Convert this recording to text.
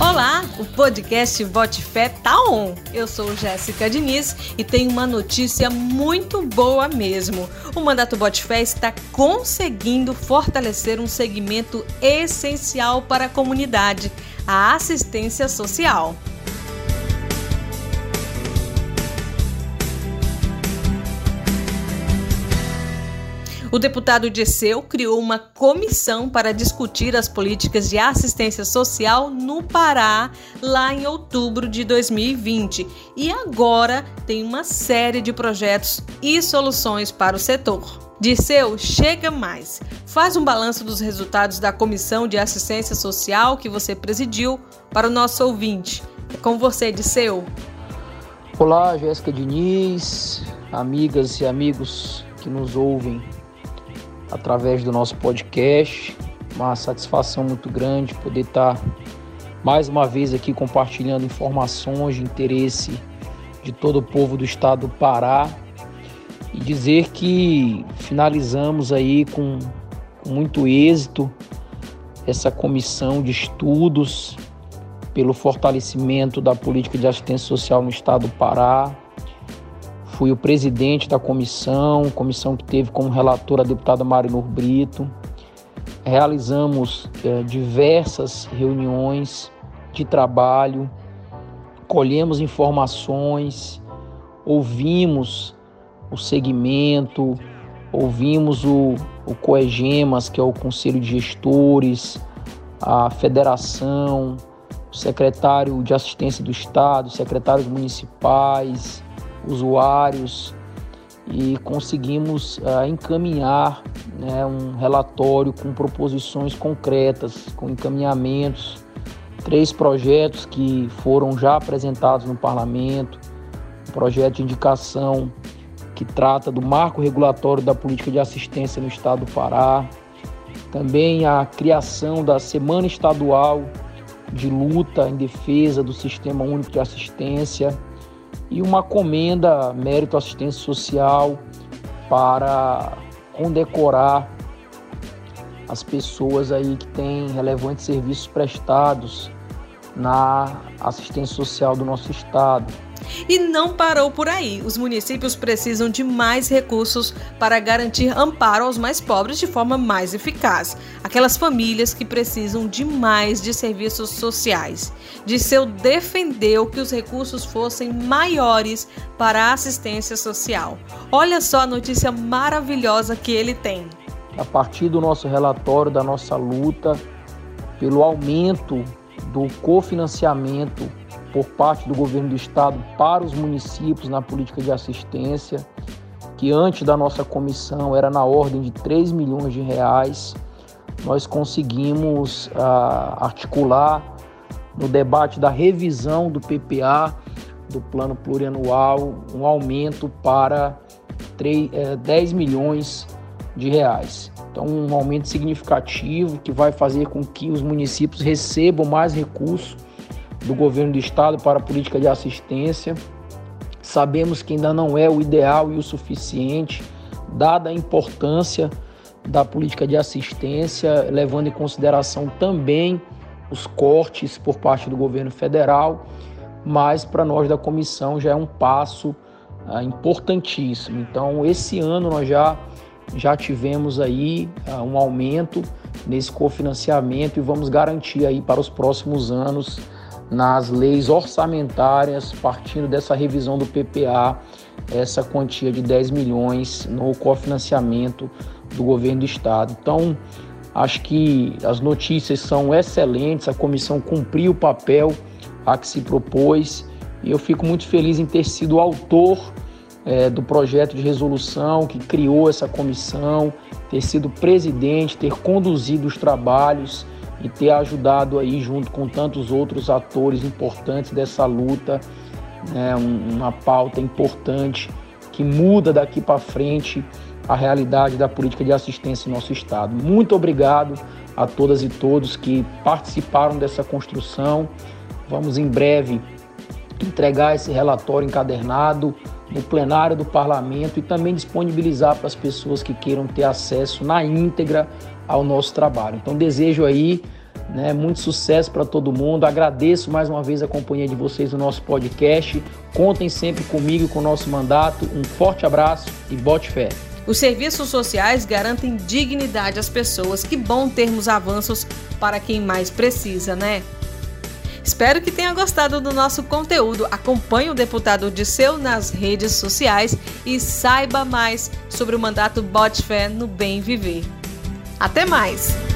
Olá, o podcast Vote Fé tá on. Eu sou Jéssica Diniz e tenho uma notícia muito boa mesmo. O Mandato Vote Fé está conseguindo fortalecer um segmento essencial para a comunidade, a assistência social. O deputado Disseu criou uma comissão para discutir as políticas de assistência social no Pará, lá em outubro de 2020. E agora tem uma série de projetos e soluções para o setor. Disseu, chega mais. Faz um balanço dos resultados da Comissão de Assistência Social que você presidiu para o nosso ouvinte. É com você, Disseu. Olá, Jéssica Diniz, amigas e amigos que nos ouvem através do nosso podcast. Uma satisfação muito grande poder estar mais uma vez aqui compartilhando informações de interesse de todo o povo do estado do Pará e dizer que finalizamos aí com, com muito êxito essa comissão de estudos pelo fortalecimento da política de assistência social no estado do Pará, Fui o presidente da comissão, comissão que teve como relator a deputada Marinor Brito. Realizamos é, diversas reuniões de trabalho, colhemos informações, ouvimos o segmento, ouvimos o, o COEGEMAS, que é o Conselho de Gestores, a Federação, o secretário de Assistência do Estado, secretários municipais, usuários e conseguimos uh, encaminhar né, um relatório com proposições concretas, com encaminhamentos, três projetos que foram já apresentados no parlamento, um projeto de indicação que trata do marco regulatório da política de assistência no estado do Pará, também a criação da Semana Estadual de Luta em Defesa do Sistema Único de Assistência, e uma comenda mérito assistência social para condecorar as pessoas aí que têm relevantes serviços prestados na assistência social do nosso estado. E não parou por aí. Os municípios precisam de mais recursos para garantir amparo aos mais pobres de forma mais eficaz. Aquelas famílias que precisam de mais de serviços sociais. Disseu defendeu que os recursos fossem maiores para a assistência social. Olha só a notícia maravilhosa que ele tem. A partir do nosso relatório, da nossa luta pelo aumento do cofinanciamento por parte do governo do estado para os municípios na política de assistência, que antes da nossa comissão era na ordem de 3 milhões de reais. Nós conseguimos ah, articular no debate da revisão do PPA, do plano plurianual, um aumento para 3, eh, 10 milhões de reais. Então, um aumento significativo que vai fazer com que os municípios recebam mais recursos do governo do estado para a política de assistência. Sabemos que ainda não é o ideal e o suficiente, dada a importância da política de assistência, levando em consideração também os cortes por parte do governo federal, mas para nós da comissão já é um passo ah, importantíssimo. Então, esse ano nós já, já tivemos aí ah, um aumento nesse cofinanciamento e vamos garantir aí para os próximos anos nas leis orçamentárias, partindo dessa revisão do PPA, essa quantia de 10 milhões no cofinanciamento do governo do estado. Então, acho que as notícias são excelentes, a comissão cumpriu o papel a que se propôs e eu fico muito feliz em ter sido autor é, do projeto de resolução que criou essa comissão, ter sido presidente, ter conduzido os trabalhos e ter ajudado aí junto com tantos outros atores importantes dessa luta, né, uma pauta importante que muda daqui para frente a realidade da política de assistência em nosso estado. Muito obrigado a todas e todos que participaram dessa construção. Vamos em breve entregar esse relatório encadernado no plenário do parlamento e também disponibilizar para as pessoas que queiram ter acesso na íntegra ao nosso trabalho. Então desejo aí Né? Muito sucesso para todo mundo. Agradeço mais uma vez a companhia de vocês no nosso podcast. Contem sempre comigo com o nosso mandato. Um forte abraço e bote fé. Os serviços sociais garantem dignidade às pessoas. Que bom termos avanços para quem mais precisa, né? Espero que tenha gostado do nosso conteúdo. Acompanhe o deputado Odisseu nas redes sociais e saiba mais sobre o mandato Bote Fé no Bem Viver. Até mais!